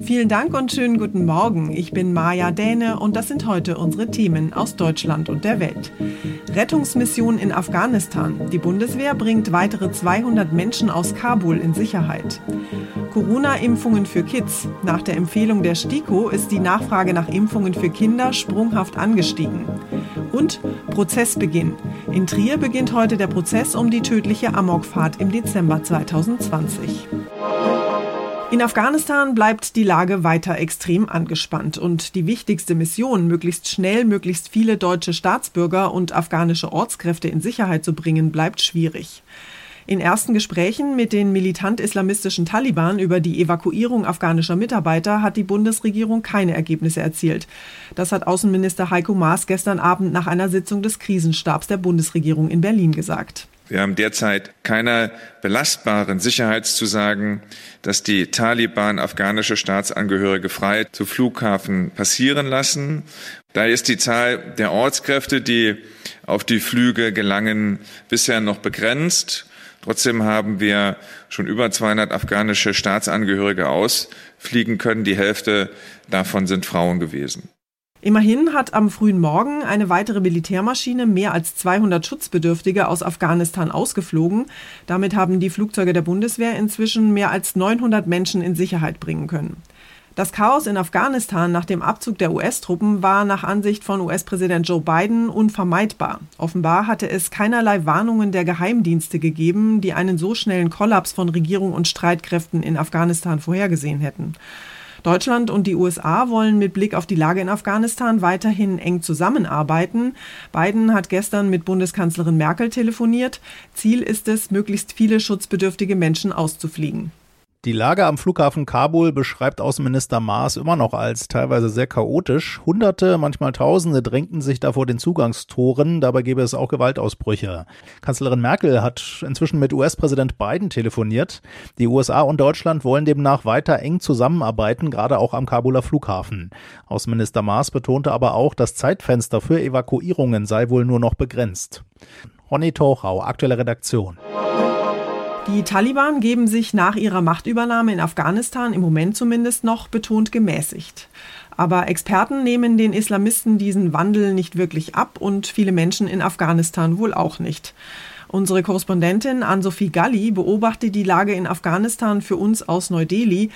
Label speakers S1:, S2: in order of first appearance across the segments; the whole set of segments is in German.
S1: Vielen Dank und schönen guten Morgen. Ich bin Maja Däne und das sind heute unsere Themen aus Deutschland und der Welt. Rettungsmission in Afghanistan. Die Bundeswehr bringt weitere 200 Menschen aus Kabul in Sicherheit. Corona-Impfungen für Kids. Nach der Empfehlung der STIKO ist die Nachfrage nach Impfungen für Kinder sprunghaft angestiegen. Und Prozessbeginn. In Trier beginnt heute der Prozess um die tödliche Amokfahrt im Dezember 2020. In Afghanistan bleibt die Lage weiter extrem angespannt und die wichtigste Mission, möglichst schnell möglichst viele deutsche Staatsbürger und afghanische Ortskräfte in Sicherheit zu bringen, bleibt schwierig. In ersten Gesprächen mit den militant-islamistischen Taliban über die Evakuierung afghanischer Mitarbeiter hat die Bundesregierung keine Ergebnisse erzielt. Das hat Außenminister Heiko Maas gestern Abend nach einer Sitzung des Krisenstabs der Bundesregierung in Berlin gesagt.
S2: Wir haben derzeit keine belastbaren Sicherheitszusagen, dass die Taliban afghanische Staatsangehörige frei zu Flughafen passieren lassen. Da ist die Zahl der Ortskräfte, die auf die Flüge gelangen, bisher noch begrenzt. Trotzdem haben wir schon über 200 afghanische Staatsangehörige ausfliegen können. Die Hälfte davon sind Frauen gewesen.
S1: Immerhin hat am frühen Morgen eine weitere Militärmaschine mehr als 200 Schutzbedürftige aus Afghanistan ausgeflogen. Damit haben die Flugzeuge der Bundeswehr inzwischen mehr als 900 Menschen in Sicherheit bringen können. Das Chaos in Afghanistan nach dem Abzug der US-Truppen war nach Ansicht von US-Präsident Joe Biden unvermeidbar. Offenbar hatte es keinerlei Warnungen der Geheimdienste gegeben, die einen so schnellen Kollaps von Regierung und Streitkräften in Afghanistan vorhergesehen hätten. Deutschland und die USA wollen mit Blick auf die Lage in Afghanistan weiterhin eng zusammenarbeiten. Biden hat gestern mit Bundeskanzlerin Merkel telefoniert. Ziel ist es, möglichst viele schutzbedürftige Menschen auszufliegen.
S3: Die Lage am Flughafen Kabul beschreibt Außenminister Maas immer noch als teilweise sehr chaotisch. Hunderte, manchmal Tausende drängten sich da vor den Zugangstoren. Dabei gäbe es auch Gewaltausbrüche. Kanzlerin Merkel hat inzwischen mit US-Präsident Biden telefoniert. Die USA und Deutschland wollen demnach weiter eng zusammenarbeiten, gerade auch am Kabuler Flughafen. Außenminister Maas betonte aber auch, das Zeitfenster für Evakuierungen sei wohl nur noch begrenzt. Ronny Tochau, aktuelle Redaktion.
S1: Die Taliban geben sich nach ihrer Machtübernahme in Afghanistan im Moment zumindest noch betont gemäßigt. Aber Experten nehmen den Islamisten diesen Wandel nicht wirklich ab und viele Menschen in Afghanistan wohl auch nicht. Unsere Korrespondentin Ann-Sophie Galli beobachtet die Lage in Afghanistan für uns aus Neu-Delhi.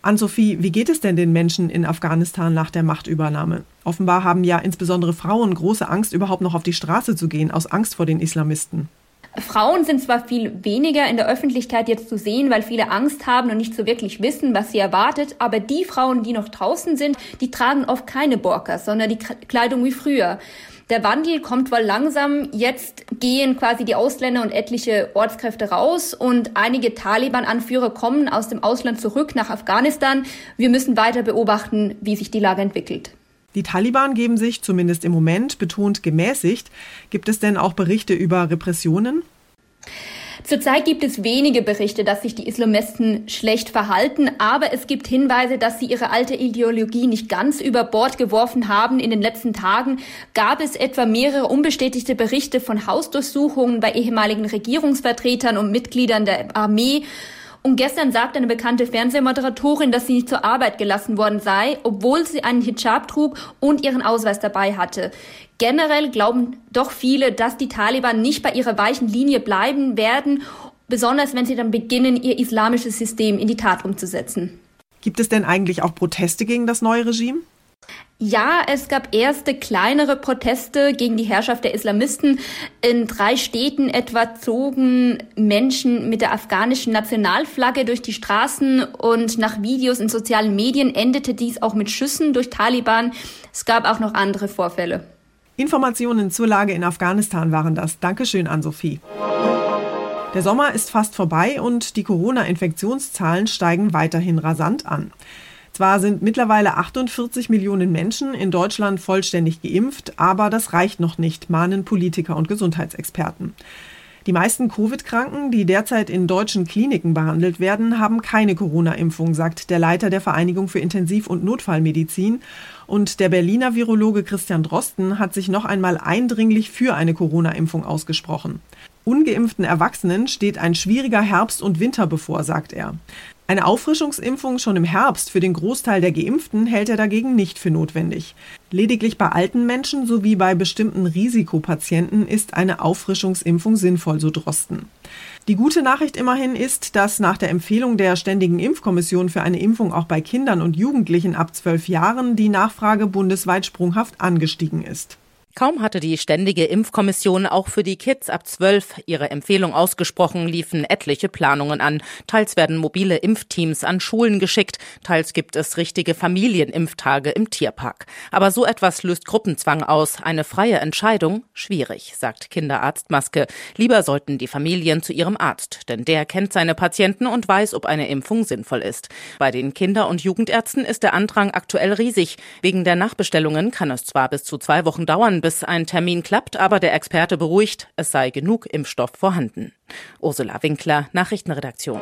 S1: Ann-Sophie, wie geht es denn den Menschen in Afghanistan nach der Machtübernahme? Offenbar haben ja insbesondere Frauen große Angst, überhaupt noch auf die Straße zu gehen, aus Angst vor den Islamisten.
S4: Frauen sind zwar viel weniger in der Öffentlichkeit jetzt zu sehen, weil viele Angst haben und nicht so wirklich wissen, was sie erwartet, aber die Frauen, die noch draußen sind, die tragen oft keine Burkas, sondern die Kleidung wie früher. Der Wandel kommt wohl langsam. Jetzt gehen quasi die Ausländer und etliche Ortskräfte raus und einige Taliban-Anführer kommen aus dem Ausland zurück nach Afghanistan. Wir müssen weiter beobachten, wie sich die Lage entwickelt.
S1: Die Taliban geben sich zumindest im Moment betont gemäßigt. Gibt es denn auch Berichte über Repressionen?
S4: Zurzeit gibt es wenige Berichte, dass sich die Islamisten schlecht verhalten, aber es gibt Hinweise, dass sie ihre alte Ideologie nicht ganz über Bord geworfen haben. In den letzten Tagen gab es etwa mehrere unbestätigte Berichte von Hausdurchsuchungen bei ehemaligen Regierungsvertretern und Mitgliedern der Armee. Und gestern sagte eine bekannte Fernsehmoderatorin, dass sie nicht zur Arbeit gelassen worden sei, obwohl sie einen Hijab trug und ihren Ausweis dabei hatte. Generell glauben doch viele, dass die Taliban nicht bei ihrer weichen Linie bleiben werden, besonders wenn sie dann beginnen, ihr islamisches System in die Tat umzusetzen.
S1: Gibt es denn eigentlich auch Proteste gegen das neue Regime?
S4: Ja, es gab erste kleinere Proteste gegen die Herrschaft der Islamisten. In drei Städten etwa zogen Menschen mit der afghanischen Nationalflagge durch die Straßen und nach Videos in sozialen Medien endete dies auch mit Schüssen durch Taliban. Es gab auch noch andere Vorfälle.
S1: Informationen zur Lage in Afghanistan waren das. Dankeschön an Sophie. Der Sommer ist fast vorbei und die Corona-Infektionszahlen steigen weiterhin rasant an. Zwar sind mittlerweile 48 Millionen Menschen in Deutschland vollständig geimpft, aber das reicht noch nicht, mahnen Politiker und Gesundheitsexperten. Die meisten Covid-Kranken, die derzeit in deutschen Kliniken behandelt werden, haben keine Corona-Impfung, sagt der Leiter der Vereinigung für Intensiv- und Notfallmedizin. Und der Berliner Virologe Christian Drosten hat sich noch einmal eindringlich für eine Corona-Impfung ausgesprochen. Ungeimpften Erwachsenen steht ein schwieriger Herbst und Winter bevor, sagt er. Eine Auffrischungsimpfung schon im Herbst für den Großteil der Geimpften hält er dagegen nicht für notwendig. Lediglich bei alten Menschen sowie bei bestimmten Risikopatienten ist eine Auffrischungsimpfung sinnvoll, so Drosten. Die gute Nachricht immerhin ist, dass nach der Empfehlung der Ständigen Impfkommission für eine Impfung auch bei Kindern und Jugendlichen ab zwölf Jahren die Nachfrage bundesweit sprunghaft angestiegen ist.
S5: Kaum hatte die Ständige Impfkommission auch für die Kids ab 12 ihre Empfehlung ausgesprochen, liefen etliche Planungen an. Teils werden mobile Impfteams an Schulen geschickt, teils gibt es richtige Familienimpftage im Tierpark. Aber so etwas löst Gruppenzwang aus. Eine freie Entscheidung? Schwierig, sagt Kinderarzt Maske. Lieber sollten die Familien zu ihrem Arzt, denn der kennt seine Patienten und weiß, ob eine Impfung sinnvoll ist. Bei den Kinder- und Jugendärzten ist der Andrang aktuell riesig. Wegen der Nachbestellungen kann es zwar bis zu zwei Wochen dauern, bis ein Termin klappt, aber der Experte beruhigt, es sei genug Impfstoff vorhanden. Ursula Winkler, Nachrichtenredaktion.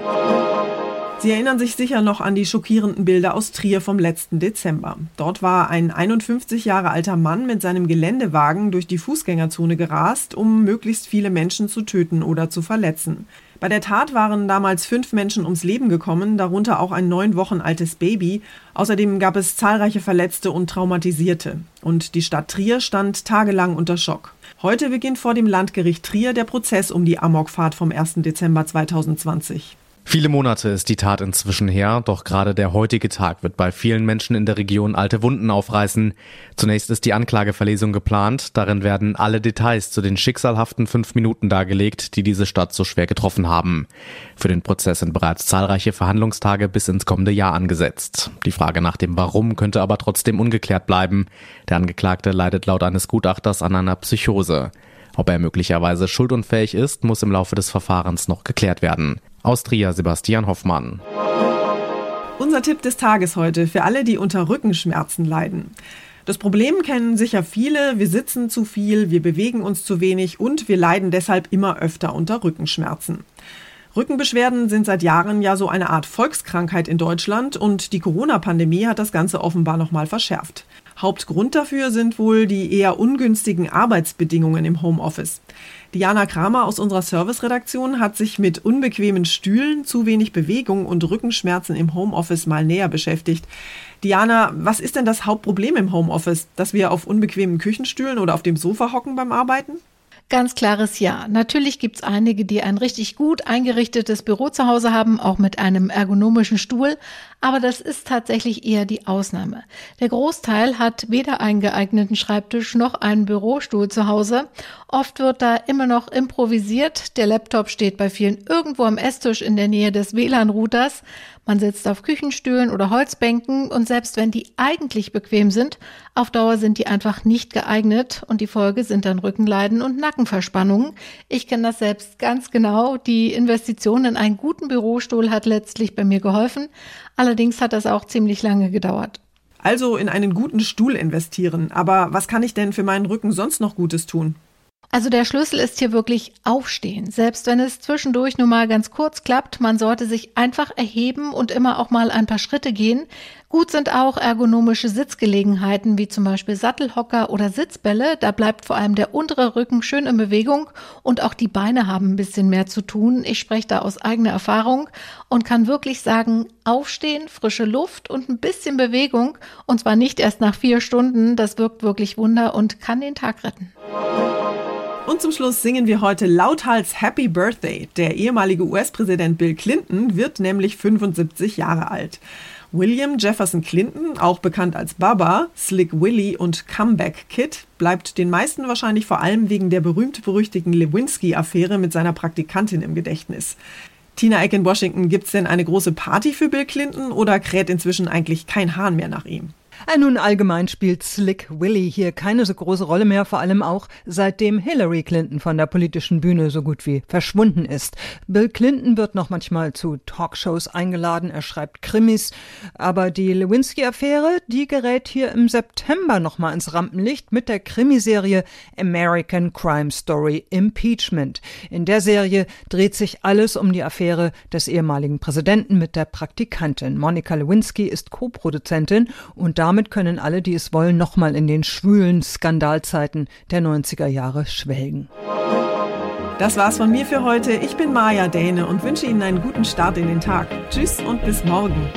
S1: Sie erinnern sich sicher noch an die schockierenden Bilder aus Trier vom letzten Dezember. Dort war ein 51 Jahre alter Mann mit seinem Geländewagen durch die Fußgängerzone gerast, um möglichst viele Menschen zu töten oder zu verletzen. Bei der Tat waren damals fünf Menschen ums Leben gekommen, darunter auch ein neun Wochen altes Baby. Außerdem gab es zahlreiche Verletzte und Traumatisierte. Und die Stadt Trier stand tagelang unter Schock. Heute beginnt vor dem Landgericht Trier der Prozess um die Amokfahrt vom 1. Dezember 2020.
S6: Viele Monate ist die Tat inzwischen her, doch gerade der heutige Tag wird bei vielen Menschen in der Region alte Wunden aufreißen. Zunächst ist die Anklageverlesung geplant. Darin werden alle Details zu den schicksalhaften fünf Minuten dargelegt, die diese Stadt so schwer getroffen haben. Für den Prozess sind bereits zahlreiche Verhandlungstage bis ins kommende Jahr angesetzt. Die Frage nach dem Warum könnte aber trotzdem ungeklärt bleiben. Der Angeklagte leidet laut eines Gutachters an einer Psychose. Ob er möglicherweise schuldunfähig ist, muss im Laufe des Verfahrens noch geklärt werden. Austria Sebastian Hoffmann.
S1: Unser Tipp des Tages heute für alle, die unter Rückenschmerzen leiden. Das Problem kennen sicher viele. Wir sitzen zu viel, wir bewegen uns zu wenig und wir leiden deshalb immer öfter unter Rückenschmerzen. Rückenbeschwerden sind seit Jahren ja so eine Art Volkskrankheit in Deutschland und die Corona-Pandemie hat das Ganze offenbar nochmal verschärft. Hauptgrund dafür sind wohl die eher ungünstigen Arbeitsbedingungen im Homeoffice. Diana Kramer aus unserer Serviceredaktion hat sich mit unbequemen Stühlen, zu wenig Bewegung und Rückenschmerzen im Homeoffice mal näher beschäftigt. Diana, was ist denn das Hauptproblem im Homeoffice? Dass wir auf unbequemen Küchenstühlen oder auf dem Sofa hocken beim Arbeiten?
S7: Ganz klares Ja. Natürlich gibt's einige, die ein richtig gut eingerichtetes Büro zu Hause haben, auch mit einem ergonomischen Stuhl. Aber das ist tatsächlich eher die Ausnahme. Der Großteil hat weder einen geeigneten Schreibtisch noch einen Bürostuhl zu Hause. Oft wird da immer noch improvisiert. Der Laptop steht bei vielen irgendwo am Esstisch in der Nähe des WLAN-Routers. Man sitzt auf Küchenstühlen oder Holzbänken und selbst wenn die eigentlich bequem sind, auf Dauer sind die einfach nicht geeignet und die Folge sind dann Rückenleiden und Nackenverspannungen. Ich kenne das selbst ganz genau. Die Investition in einen guten Bürostuhl hat letztlich bei mir geholfen. Allerdings hat das auch ziemlich lange gedauert.
S1: Also in einen guten Stuhl investieren. Aber was kann ich denn für meinen Rücken sonst noch Gutes tun?
S7: Also der Schlüssel ist hier wirklich aufstehen. Selbst wenn es zwischendurch nur mal ganz kurz klappt, man sollte sich einfach erheben und immer auch mal ein paar Schritte gehen. Gut sind auch ergonomische Sitzgelegenheiten wie zum Beispiel Sattelhocker oder Sitzbälle. Da bleibt vor allem der untere Rücken schön in Bewegung und auch die Beine haben ein bisschen mehr zu tun. Ich spreche da aus eigener Erfahrung und kann wirklich sagen, aufstehen, frische Luft und ein bisschen Bewegung und zwar nicht erst nach vier Stunden. Das wirkt wirklich Wunder und kann den Tag retten.
S1: Und zum Schluss singen wir heute lauthals Happy Birthday. Der ehemalige US-Präsident Bill Clinton wird nämlich 75 Jahre alt. William Jefferson Clinton, auch bekannt als Baba, Slick Willy und Comeback Kid, bleibt den meisten wahrscheinlich vor allem wegen der berühmt-berüchtigten Lewinsky-Affäre mit seiner Praktikantin im Gedächtnis. Tina Eck in Washington, gibt's denn eine große Party für Bill Clinton oder kräht inzwischen eigentlich kein Hahn mehr nach ihm?
S8: Äh, nun allgemein spielt Slick Willy hier keine so große Rolle mehr, vor allem auch seitdem Hillary Clinton von der politischen Bühne so gut wie verschwunden ist. Bill Clinton wird noch manchmal zu Talkshows eingeladen, er schreibt Krimis, aber die Lewinsky-Affäre, die gerät hier im September nochmal ins Rampenlicht mit der Krimiserie American Crime Story Impeachment. In der Serie dreht sich alles um die Affäre des ehemaligen Präsidenten mit der Praktikantin. Monica Lewinsky ist Co-Produzentin und da damit können alle, die es wollen, nochmal in den schwülen Skandalzeiten der 90er Jahre schwelgen.
S1: Das war's von mir für heute. Ich bin Maja Däne und wünsche Ihnen einen guten Start in den Tag. Tschüss und bis morgen.